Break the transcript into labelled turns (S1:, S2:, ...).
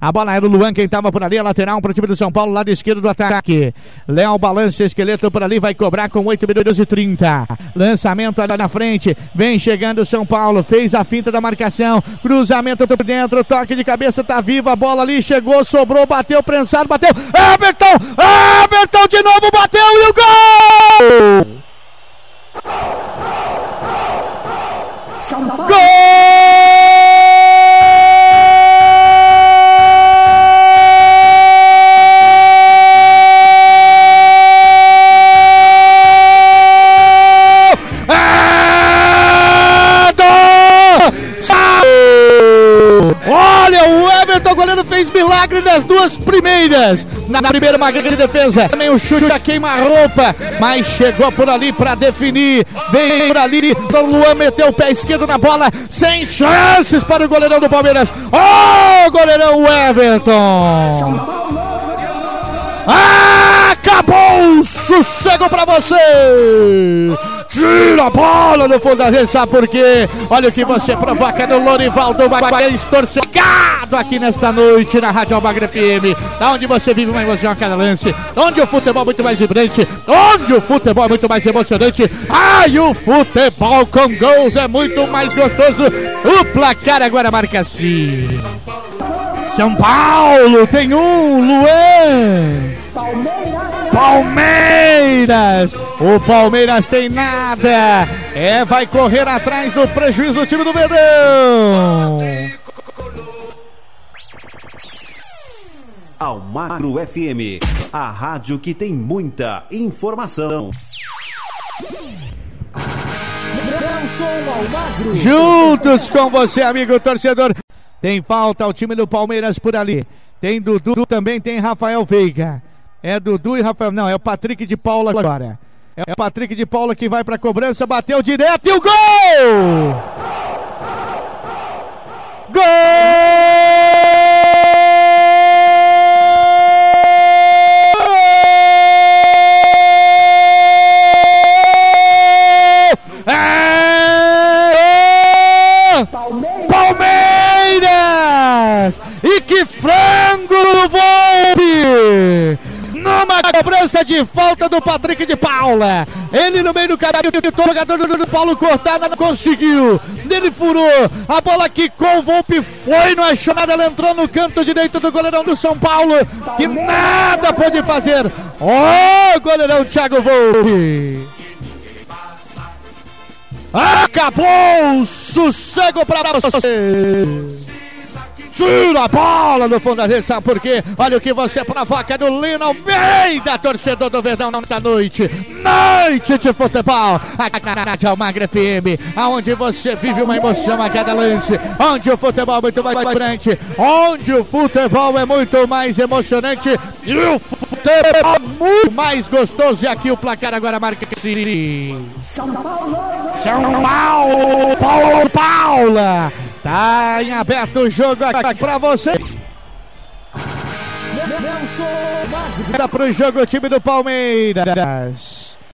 S1: A bola era o Luan, quem tava por ali, a lateral para o time do São Paulo, lado esquerdo do ataque. Léo balança esqueleto por ali, vai cobrar com 8 minutos e 30. Lançamento ali na frente, vem chegando o São Paulo, fez a finta da marcação, cruzamento por dentro, toque de cabeça, tá viva, a bola ali chegou, sobrou, bateu, prensado, bateu. Everton! Everton de novo bateu e o gol! Fez milagre nas duas primeiras. Na primeira, uma grande defesa. Também o chute da queima-roupa. Mas chegou por ali para definir. Vem por ali. O Luan meteu o pé esquerdo na bola. Sem chances para o goleirão do Palmeiras. Oh, goleirão Everton. Acabou sossego para você. A bola no fundo da rede, sabe por quê? Olha o que você provoca no Lorivaldo Magalhães, torcegado aqui nesta noite na Rádio Almagra FM, da onde você vive uma emoção a cada lance, onde o futebol é muito mais vibrante, onde o futebol é muito mais emocionante, ai, o futebol com gols é muito mais gostoso, o placar agora marca assim. São Paulo tem um, Luan. Palmeiras! O Palmeiras tem nada! É, vai correr atrás do prejuízo do time do Verdão!
S2: Almagro FM, a rádio que tem muita informação.
S1: Juntos com você, amigo torcedor. Tem falta o time do Palmeiras por ali. Tem Dudu, também tem Rafael Veiga. É Dudu e Rafael. Não, é o Patrick de Paula agora. É o Patrick de Paula que vai para a cobrança, bateu direto e o gol! Gol! É... Palmeiras! E que frango no Volpe! Numa cobrança de falta do Patrick de Paula. Ele no meio do caminho, o jogador do Paulo Cortada não conseguiu. Ele furou. A bola quicou, o Volpe foi, não achou nada. Ela entrou no canto direito do goleirão do São Paulo, que nada pôde fazer. Ó, oh, goleirão Thiago Volpe. Acabou o sossego para você. Tira a bola no fundo da rede, sabe por quê? Olha o que você provoca do Lino Almeida, torcedor do Verdão nesta noite. Noite de futebol, na Rádio Almagra FM, aonde você vive uma emoção a cada lance, onde o futebol é muito mais vibrante, onde o futebol é muito mais emocionante e o futebol é muito mais gostoso. E aqui o placar agora marca. São Paulo! São Paulo! Paulo Paula! Tá em aberto o jogo aqui pra você. Nelson. Para pro jogo o time do Palmeiras.